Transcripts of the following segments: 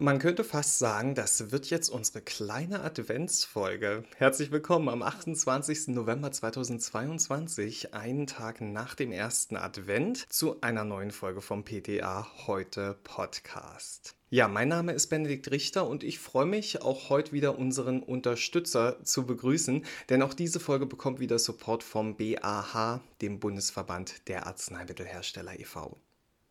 Man könnte fast sagen, das wird jetzt unsere kleine Adventsfolge. Herzlich willkommen am 28. November 2022, einen Tag nach dem ersten Advent, zu einer neuen Folge vom PTA Heute Podcast. Ja, mein Name ist Benedikt Richter und ich freue mich auch heute wieder unseren Unterstützer zu begrüßen, denn auch diese Folge bekommt wieder Support vom BAH, dem Bundesverband der Arzneimittelhersteller e.V.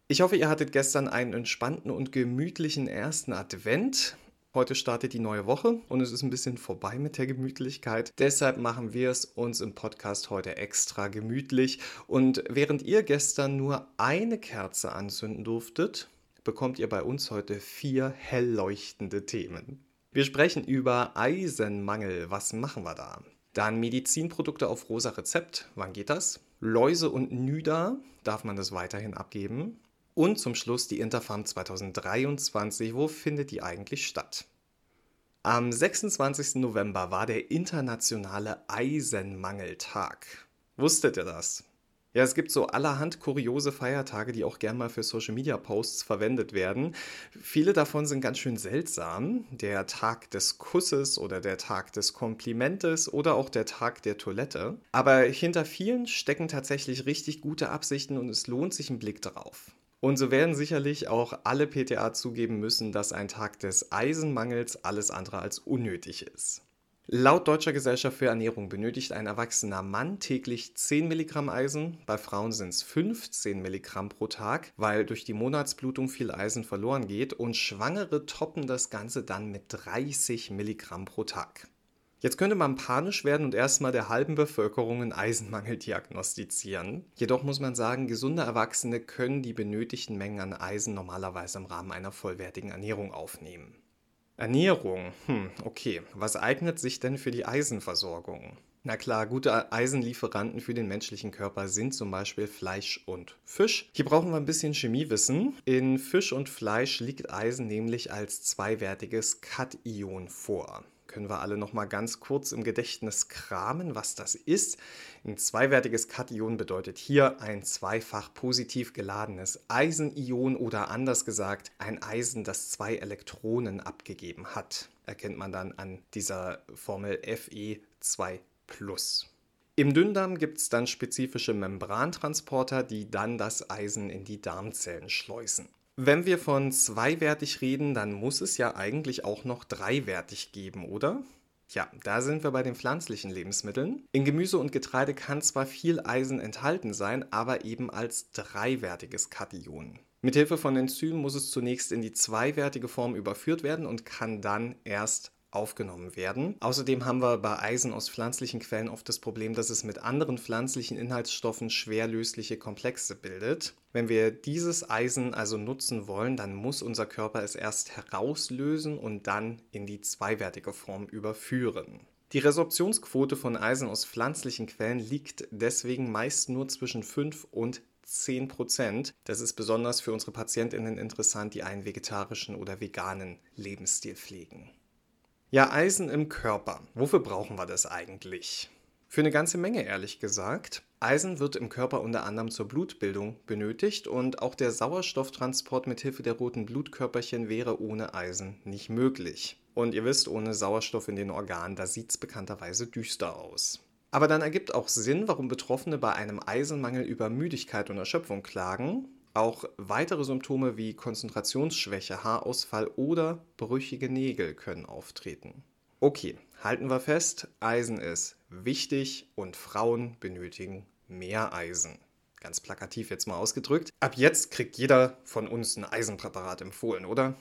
Ich hoffe, ihr hattet gestern einen entspannten und gemütlichen ersten Advent. Heute startet die neue Woche und es ist ein bisschen vorbei mit der Gemütlichkeit. Deshalb machen wir es uns im Podcast heute extra gemütlich. Und während ihr gestern nur eine Kerze anzünden durftet, bekommt ihr bei uns heute vier hell leuchtende Themen. Wir sprechen über Eisenmangel. Was machen wir da? Dann Medizinprodukte auf rosa Rezept. Wann geht das? Läuse und Nüder. Darf man das weiterhin abgeben? Und zum Schluss die Interfarm 2023. Wo findet die eigentlich statt? Am 26. November war der internationale Eisenmangeltag. Wusstet ihr das? Ja, es gibt so allerhand kuriose Feiertage, die auch gern mal für Social Media Posts verwendet werden. Viele davon sind ganz schön seltsam. Der Tag des Kusses oder der Tag des Komplimentes oder auch der Tag der Toilette. Aber hinter vielen stecken tatsächlich richtig gute Absichten und es lohnt sich ein Blick drauf. Und so werden sicherlich auch alle PTA zugeben müssen, dass ein Tag des Eisenmangels alles andere als unnötig ist. Laut Deutscher Gesellschaft für Ernährung benötigt ein erwachsener Mann täglich 10 Milligramm Eisen, bei Frauen sind es 15 Milligramm pro Tag, weil durch die Monatsblutung viel Eisen verloren geht und Schwangere toppen das Ganze dann mit 30 Milligramm pro Tag. Jetzt könnte man panisch werden und erstmal der halben Bevölkerung einen Eisenmangel diagnostizieren. Jedoch muss man sagen, gesunde Erwachsene können die benötigten Mengen an Eisen normalerweise im Rahmen einer vollwertigen Ernährung aufnehmen. Ernährung, hm, okay. Was eignet sich denn für die Eisenversorgung? Na klar, gute Eisenlieferanten für den menschlichen Körper sind zum Beispiel Fleisch und Fisch. Hier brauchen wir ein bisschen Chemiewissen. In Fisch und Fleisch liegt Eisen nämlich als zweiwertiges Kation vor können wir alle noch mal ganz kurz im Gedächtnis kramen, was das ist. Ein zweiwertiges Kation bedeutet hier ein zweifach positiv geladenes Eisenion oder anders gesagt ein Eisen, das zwei Elektronen abgegeben hat. Erkennt man dann an dieser Formel Fe2+. Im Dünndarm gibt es dann spezifische Membrantransporter, die dann das Eisen in die Darmzellen schleusen. Wenn wir von zweiwertig reden, dann muss es ja eigentlich auch noch dreiwertig geben, oder? Ja, da sind wir bei den pflanzlichen Lebensmitteln. In Gemüse und Getreide kann zwar viel Eisen enthalten sein, aber eben als dreiwertiges Kation. Mithilfe von Enzymen muss es zunächst in die zweiwertige Form überführt werden und kann dann erst aufgenommen werden. Außerdem haben wir bei Eisen aus pflanzlichen Quellen oft das Problem, dass es mit anderen pflanzlichen Inhaltsstoffen schwer lösliche Komplexe bildet. Wenn wir dieses Eisen also nutzen wollen, dann muss unser Körper es erst herauslösen und dann in die zweiwertige Form überführen. Die Resorptionsquote von Eisen aus pflanzlichen Quellen liegt deswegen meist nur zwischen 5 und 10 Prozent. Das ist besonders für unsere PatientInnen interessant, die einen vegetarischen oder veganen Lebensstil pflegen. Ja, Eisen im Körper. Wofür brauchen wir das eigentlich? Für eine ganze Menge, ehrlich gesagt. Eisen wird im Körper unter anderem zur Blutbildung benötigt und auch der Sauerstofftransport mit Hilfe der roten Blutkörperchen wäre ohne Eisen nicht möglich. Und ihr wisst, ohne Sauerstoff in den Organen, da sieht es bekannterweise düster aus. Aber dann ergibt auch Sinn, warum Betroffene bei einem Eisenmangel über Müdigkeit und Erschöpfung klagen auch weitere Symptome wie Konzentrationsschwäche, Haarausfall oder brüchige Nägel können auftreten. Okay, halten wir fest, Eisen ist wichtig und Frauen benötigen mehr Eisen. Ganz plakativ jetzt mal ausgedrückt. Ab jetzt kriegt jeder von uns ein Eisenpräparat empfohlen, oder?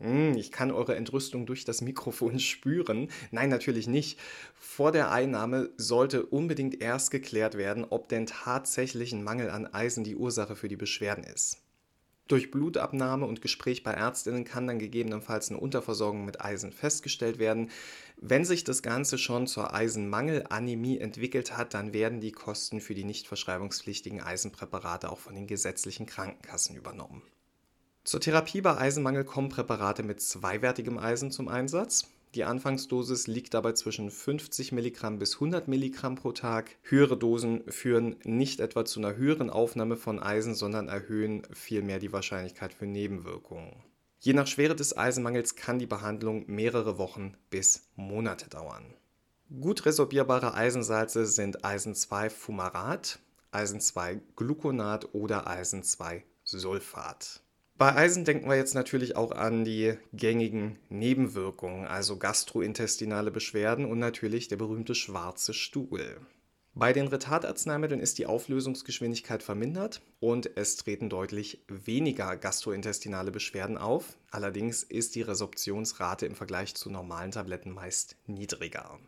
Hm, ich kann eure Entrüstung durch das Mikrofon spüren. Nein, natürlich nicht. Vor der Einnahme sollte unbedingt erst geklärt werden, ob denn tatsächlich ein Mangel an Eisen die Ursache für die Beschwerden ist. Durch Blutabnahme und Gespräch bei Ärztinnen kann dann gegebenenfalls eine Unterversorgung mit Eisen festgestellt werden. Wenn sich das Ganze schon zur Eisenmangelanämie entwickelt hat, dann werden die Kosten für die nicht verschreibungspflichtigen Eisenpräparate auch von den gesetzlichen Krankenkassen übernommen. Zur Therapie bei Eisenmangel kommen Präparate mit zweiwertigem Eisen zum Einsatz. Die Anfangsdosis liegt dabei zwischen 50 Milligramm bis 100 Milligramm pro Tag. Höhere Dosen führen nicht etwa zu einer höheren Aufnahme von Eisen, sondern erhöhen vielmehr die Wahrscheinlichkeit für Nebenwirkungen. Je nach Schwere des Eisenmangels kann die Behandlung mehrere Wochen bis Monate dauern. Gut resorbierbare Eisensalze sind Eisen 2 Fumarat, Eisen 2 Gluconat oder Eisen 2 Sulfat. Bei Eisen denken wir jetzt natürlich auch an die gängigen Nebenwirkungen, also gastrointestinale Beschwerden und natürlich der berühmte schwarze Stuhl. Bei den Retardarzneimitteln ist die Auflösungsgeschwindigkeit vermindert und es treten deutlich weniger gastrointestinale Beschwerden auf. Allerdings ist die Resorptionsrate im Vergleich zu normalen Tabletten meist niedriger.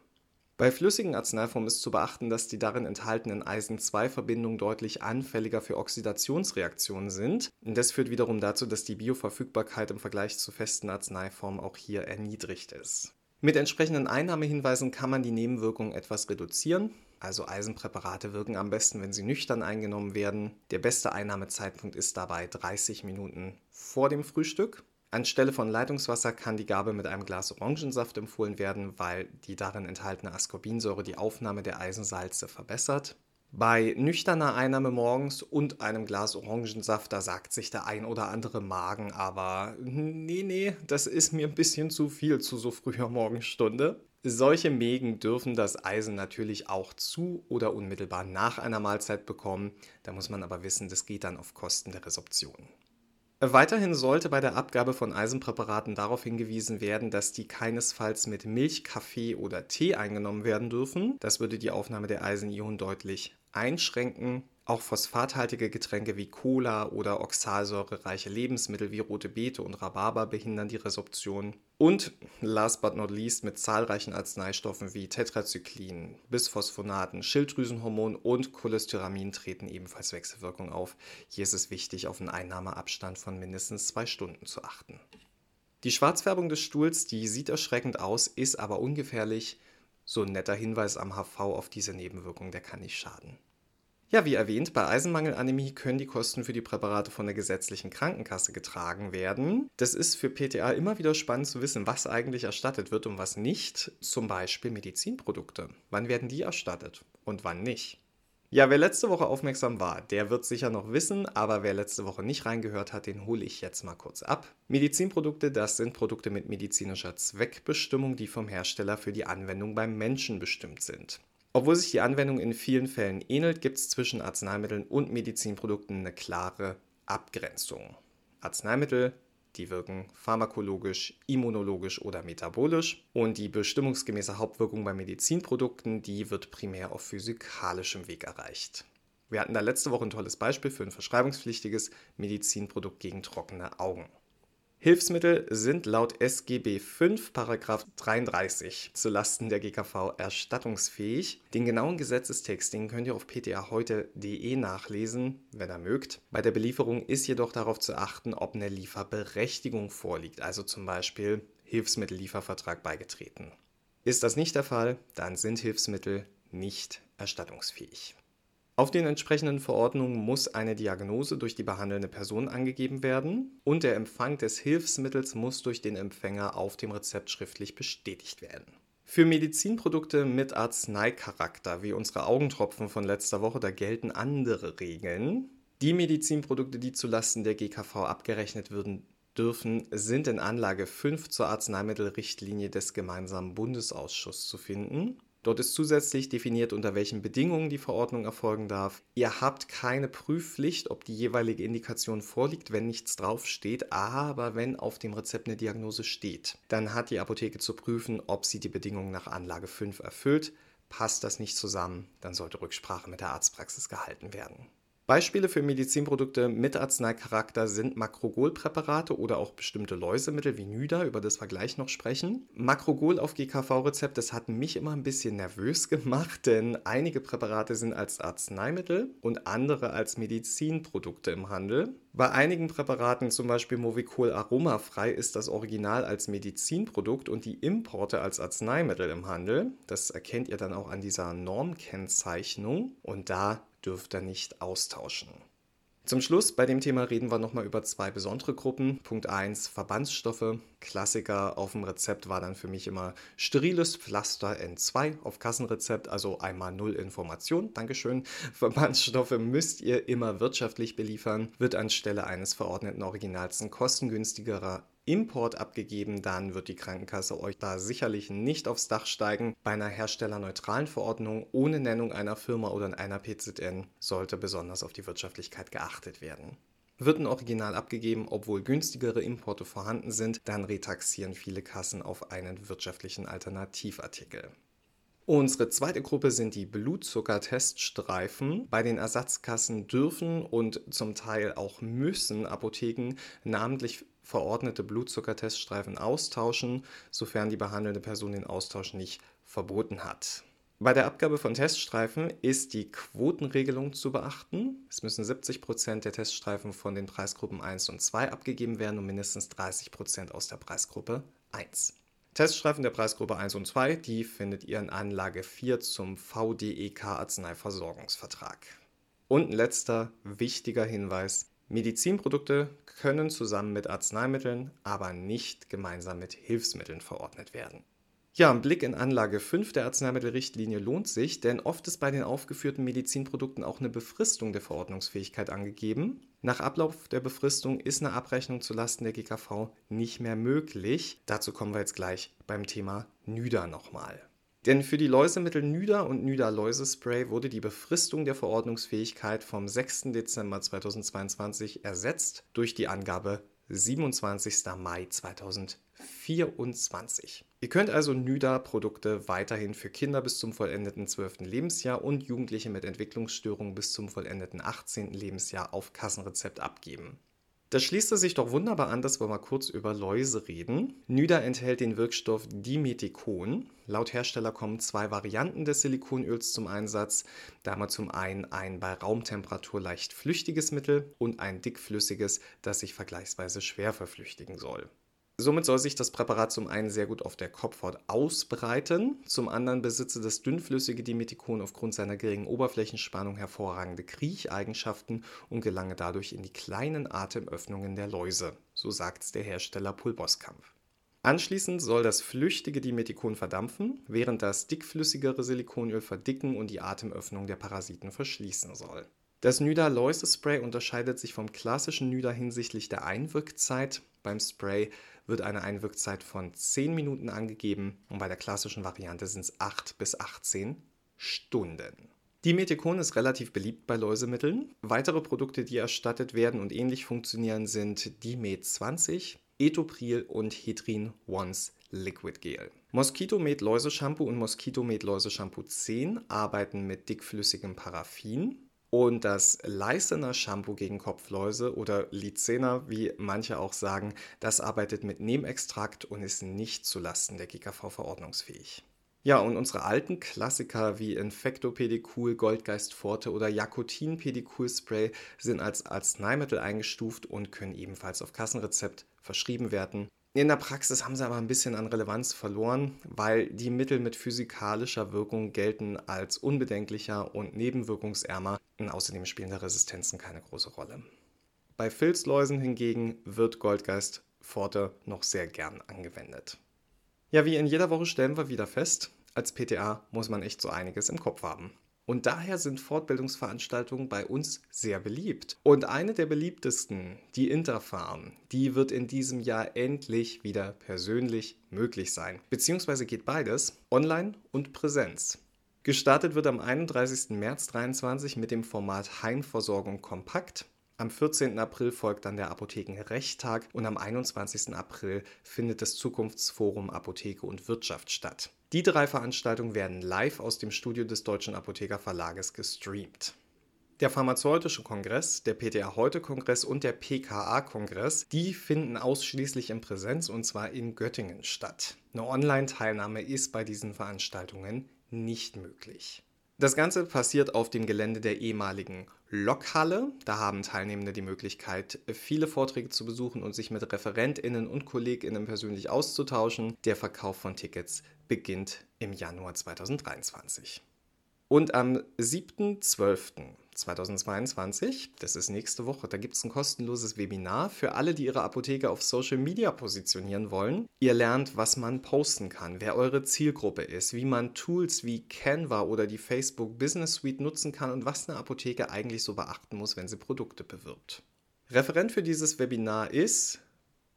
Bei flüssigen Arzneiformen ist zu beachten, dass die darin enthaltenen Eisen-2-Verbindungen deutlich anfälliger für Oxidationsreaktionen sind. Das führt wiederum dazu, dass die Bioverfügbarkeit im Vergleich zu festen Arzneiformen auch hier erniedrigt ist. Mit entsprechenden Einnahmehinweisen kann man die Nebenwirkungen etwas reduzieren. Also Eisenpräparate wirken am besten, wenn sie nüchtern eingenommen werden. Der beste Einnahmezeitpunkt ist dabei 30 Minuten vor dem Frühstück. Anstelle von Leitungswasser kann die Gabe mit einem Glas Orangensaft empfohlen werden, weil die darin enthaltene Ascorbinsäure die Aufnahme der Eisensalze verbessert. Bei nüchterner Einnahme morgens und einem Glas Orangensaft, da sagt sich der ein oder andere Magen, aber nee, nee, das ist mir ein bisschen zu viel zu so früher Morgenstunde. Solche Mägen dürfen das Eisen natürlich auch zu oder unmittelbar nach einer Mahlzeit bekommen. Da muss man aber wissen, das geht dann auf Kosten der Resorption. Weiterhin sollte bei der Abgabe von Eisenpräparaten darauf hingewiesen werden, dass die keinesfalls mit Milch, Kaffee oder Tee eingenommen werden dürfen. Das würde die Aufnahme der Eisenionen deutlich einschränken. Auch phosphathaltige Getränke wie Cola oder oxalsäurereiche Lebensmittel wie rote Beete und Rhabarber behindern die Resorption. Und last but not least mit zahlreichen Arzneistoffen wie Tetrazyklin, Bisphosphonaten, Schilddrüsenhormon und Cholesteramin treten ebenfalls Wechselwirkungen auf. Hier ist es wichtig, auf einen Einnahmeabstand von mindestens zwei Stunden zu achten. Die Schwarzfärbung des Stuhls, die sieht erschreckend aus, ist aber ungefährlich. So ein netter Hinweis am HV auf diese Nebenwirkung, der kann nicht schaden. Ja, wie erwähnt, bei Eisenmangelanämie können die Kosten für die Präparate von der gesetzlichen Krankenkasse getragen werden. Das ist für PTA immer wieder spannend zu wissen, was eigentlich erstattet wird und was nicht. Zum Beispiel Medizinprodukte. Wann werden die erstattet und wann nicht? Ja, wer letzte Woche aufmerksam war, der wird sicher noch wissen, aber wer letzte Woche nicht reingehört hat, den hole ich jetzt mal kurz ab. Medizinprodukte, das sind Produkte mit medizinischer Zweckbestimmung, die vom Hersteller für die Anwendung beim Menschen bestimmt sind. Obwohl sich die Anwendung in vielen Fällen ähnelt, gibt es zwischen Arzneimitteln und Medizinprodukten eine klare Abgrenzung. Arzneimittel, die wirken pharmakologisch, immunologisch oder metabolisch und die bestimmungsgemäße Hauptwirkung bei Medizinprodukten, die wird primär auf physikalischem Weg erreicht. Wir hatten da letzte Woche ein tolles Beispiel für ein verschreibungspflichtiges Medizinprodukt gegen trockene Augen. Hilfsmittel sind laut SGB 5 Paragraph 33 zulasten der GKV erstattungsfähig. Den genauen Gesetzestext, den könnt ihr auf ptaheute.de nachlesen, wenn ihr mögt. Bei der Belieferung ist jedoch darauf zu achten, ob eine Lieferberechtigung vorliegt, also zum Beispiel Hilfsmittelliefervertrag beigetreten. Ist das nicht der Fall, dann sind Hilfsmittel nicht erstattungsfähig. Auf den entsprechenden Verordnungen muss eine Diagnose durch die behandelnde Person angegeben werden und der Empfang des Hilfsmittels muss durch den Empfänger auf dem Rezept schriftlich bestätigt werden. Für Medizinprodukte mit Arzneicharakter, wie unsere Augentropfen von letzter Woche, da gelten andere Regeln. Die Medizinprodukte, die zulasten der GKV abgerechnet würden, dürfen, sind in Anlage 5 zur Arzneimittelrichtlinie des gemeinsamen Bundesausschusses zu finden. Dort ist zusätzlich definiert, unter welchen Bedingungen die Verordnung erfolgen darf. Ihr habt keine Prüfpflicht, ob die jeweilige Indikation vorliegt, wenn nichts draufsteht, aber wenn auf dem Rezept eine Diagnose steht, dann hat die Apotheke zu prüfen, ob sie die Bedingungen nach Anlage 5 erfüllt. Passt das nicht zusammen, dann sollte Rücksprache mit der Arztpraxis gehalten werden. Beispiele für Medizinprodukte mit Arzneicharakter sind Makrogol-Präparate oder auch bestimmte Läusemittel wie Nüda, über das wir gleich noch sprechen. Makrogol auf GKV-Rezept, das hat mich immer ein bisschen nervös gemacht, denn einige Präparate sind als Arzneimittel und andere als Medizinprodukte im Handel. Bei einigen Präparaten, zum Beispiel Movicol aromafrei, ist das Original als Medizinprodukt und die Importe als Arzneimittel im Handel. Das erkennt ihr dann auch an dieser Normkennzeichnung und da dürft ihr nicht austauschen. Zum Schluss bei dem Thema reden wir nochmal über zwei besondere Gruppen. Punkt 1 Verbandsstoffe. Klassiker auf dem Rezept war dann für mich immer steriles Pflaster N2 auf Kassenrezept, also einmal null Information. Dankeschön. Verbandsstoffe müsst ihr immer wirtschaftlich beliefern, wird anstelle eines verordneten Originals ein kostengünstigerer Import abgegeben, dann wird die Krankenkasse euch da sicherlich nicht aufs Dach steigen. Bei einer herstellerneutralen Verordnung ohne Nennung einer Firma oder einer PZN sollte besonders auf die Wirtschaftlichkeit geachtet werden. Wird ein Original abgegeben, obwohl günstigere Importe vorhanden sind, dann retaxieren viele Kassen auf einen wirtschaftlichen Alternativartikel. Unsere zweite Gruppe sind die Blutzuckerteststreifen. Bei den Ersatzkassen dürfen und zum Teil auch müssen Apotheken namentlich verordnete Blutzuckerteststreifen austauschen, sofern die behandelnde Person den Austausch nicht verboten hat. Bei der Abgabe von Teststreifen ist die Quotenregelung zu beachten. Es müssen 70 Prozent der Teststreifen von den Preisgruppen 1 und 2 abgegeben werden und mindestens 30 Prozent aus der Preisgruppe 1. Teststreifen der Preisgruppe 1 und 2, die findet ihr in Anlage 4 zum VDEK Arzneiversorgungsvertrag. Und ein letzter wichtiger Hinweis. Medizinprodukte können zusammen mit Arzneimitteln, aber nicht gemeinsam mit Hilfsmitteln verordnet werden. Ja, ein Blick in Anlage 5 der Arzneimittelrichtlinie lohnt sich, denn oft ist bei den aufgeführten Medizinprodukten auch eine Befristung der Verordnungsfähigkeit angegeben. Nach Ablauf der Befristung ist eine Abrechnung zulasten der GKV nicht mehr möglich. Dazu kommen wir jetzt gleich beim Thema NÜDA nochmal. Denn für die Läusemittel NÜDA und NÜDA Läusespray wurde die Befristung der Verordnungsfähigkeit vom 6. Dezember 2022 ersetzt durch die Angabe 27. Mai 2024. Ihr könnt also NÜDA-Produkte weiterhin für Kinder bis zum vollendeten 12. Lebensjahr und Jugendliche mit Entwicklungsstörungen bis zum vollendeten 18. Lebensjahr auf Kassenrezept abgeben. Das schließt es sich doch wunderbar an, dass wir mal kurz über Läuse reden. NÜDA enthält den Wirkstoff Dimethicon. Laut Hersteller kommen zwei Varianten des Silikonöls zum Einsatz. Da haben wir zum einen ein bei Raumtemperatur leicht flüchtiges Mittel und ein dickflüssiges, das sich vergleichsweise schwer verflüchtigen soll. Somit soll sich das Präparat zum einen sehr gut auf der Kopfhaut ausbreiten, zum anderen besitze das dünnflüssige Dimethicon aufgrund seiner geringen Oberflächenspannung hervorragende Kriecheigenschaften und gelange dadurch in die kleinen Atemöffnungen der Läuse, so sagt der Hersteller Pulboskamp. Anschließend soll das flüchtige Dimethicon verdampfen, während das dickflüssigere Silikonöl verdicken und die Atemöffnung der Parasiten verschließen soll. Das Nüda Läuse Spray unterscheidet sich vom klassischen Nüda hinsichtlich der Einwirkzeit. Beim Spray wird eine Einwirkzeit von 10 Minuten angegeben und bei der klassischen Variante sind es 8 bis 18 Stunden. Dimethicon ist relativ beliebt bei Läusemitteln. Weitere Produkte, die erstattet werden und ähnlich funktionieren, sind Dimet 20, Etopril und Hedrin Once Liquid Gel. Mosquito Med Läuseshampoo und Mosquito Med Läuseshampoo 10 arbeiten mit dickflüssigem Paraffin. Und das Leisener Shampoo gegen Kopfläuse oder Lycena, wie manche auch sagen, das arbeitet mit Nehmextrakt und ist nicht zulasten der GKV verordnungsfähig. Ja, und unsere alten Klassiker wie Infecto Pedicul, oder Jacotin Pedicul Spray sind als Arzneimittel eingestuft und können ebenfalls auf Kassenrezept verschrieben werden. In der Praxis haben sie aber ein bisschen an Relevanz verloren, weil die Mittel mit physikalischer Wirkung gelten als unbedenklicher und nebenwirkungsärmer und außerdem spielen da Resistenzen keine große Rolle. Bei Filzläusen hingegen wird Goldgeist Forte noch sehr gern angewendet. Ja, wie in jeder Woche stellen wir wieder fest, als PTA muss man echt so einiges im Kopf haben. Und daher sind Fortbildungsveranstaltungen bei uns sehr beliebt. Und eine der beliebtesten, die Interfarm, die wird in diesem Jahr endlich wieder persönlich möglich sein. Beziehungsweise geht beides, online und Präsenz. Gestartet wird am 31. März 2023 mit dem Format Heimversorgung kompakt. Am 14. April folgt dann der Apothekenrechttag und am 21. April findet das Zukunftsforum Apotheke und Wirtschaft statt. Die drei Veranstaltungen werden live aus dem Studio des Deutschen Apotheker Verlages gestreamt. Der Pharmazeutische Kongress, der PTA Heute Kongress und der PKA Kongress, die finden ausschließlich in Präsenz und zwar in Göttingen statt. Eine Online-Teilnahme ist bei diesen Veranstaltungen nicht möglich. Das Ganze passiert auf dem Gelände der ehemaligen Lokhalle. Da haben Teilnehmende die Möglichkeit, viele Vorträge zu besuchen und sich mit ReferentInnen und KollegInnen persönlich auszutauschen. Der Verkauf von Tickets beginnt im Januar 2023. Und am 7.12.2022, das ist nächste Woche, da gibt es ein kostenloses Webinar für alle, die ihre Apotheke auf Social Media positionieren wollen. Ihr lernt, was man posten kann, wer eure Zielgruppe ist, wie man Tools wie Canva oder die Facebook Business Suite nutzen kann und was eine Apotheke eigentlich so beachten muss, wenn sie Produkte bewirbt. Referent für dieses Webinar ist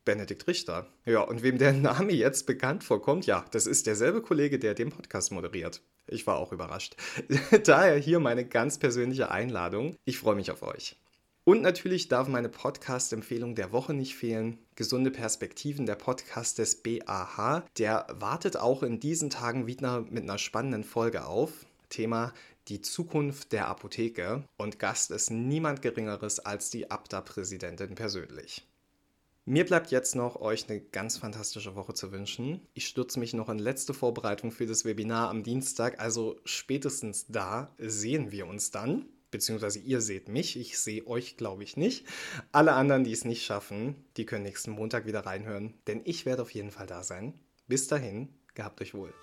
Benedikt Richter. Ja, und wem der Name jetzt bekannt vorkommt, ja, das ist derselbe Kollege, der den Podcast moderiert. Ich war auch überrascht. Daher hier meine ganz persönliche Einladung. Ich freue mich auf euch. Und natürlich darf meine Podcast-Empfehlung der Woche nicht fehlen. Gesunde Perspektiven, der Podcast des BAH. Der wartet auch in diesen Tagen wieder mit einer spannenden Folge auf. Thema die Zukunft der Apotheke. Und Gast ist niemand Geringeres als die Abda-Präsidentin persönlich. Mir bleibt jetzt noch, euch eine ganz fantastische Woche zu wünschen. Ich stürze mich noch in letzte Vorbereitung für das Webinar am Dienstag, also spätestens da sehen wir uns dann beziehungsweise ihr seht mich, ich sehe euch, glaube ich, nicht. Alle anderen, die es nicht schaffen, die können nächsten Montag wieder reinhören, denn ich werde auf jeden Fall da sein. Bis dahin, gehabt euch wohl.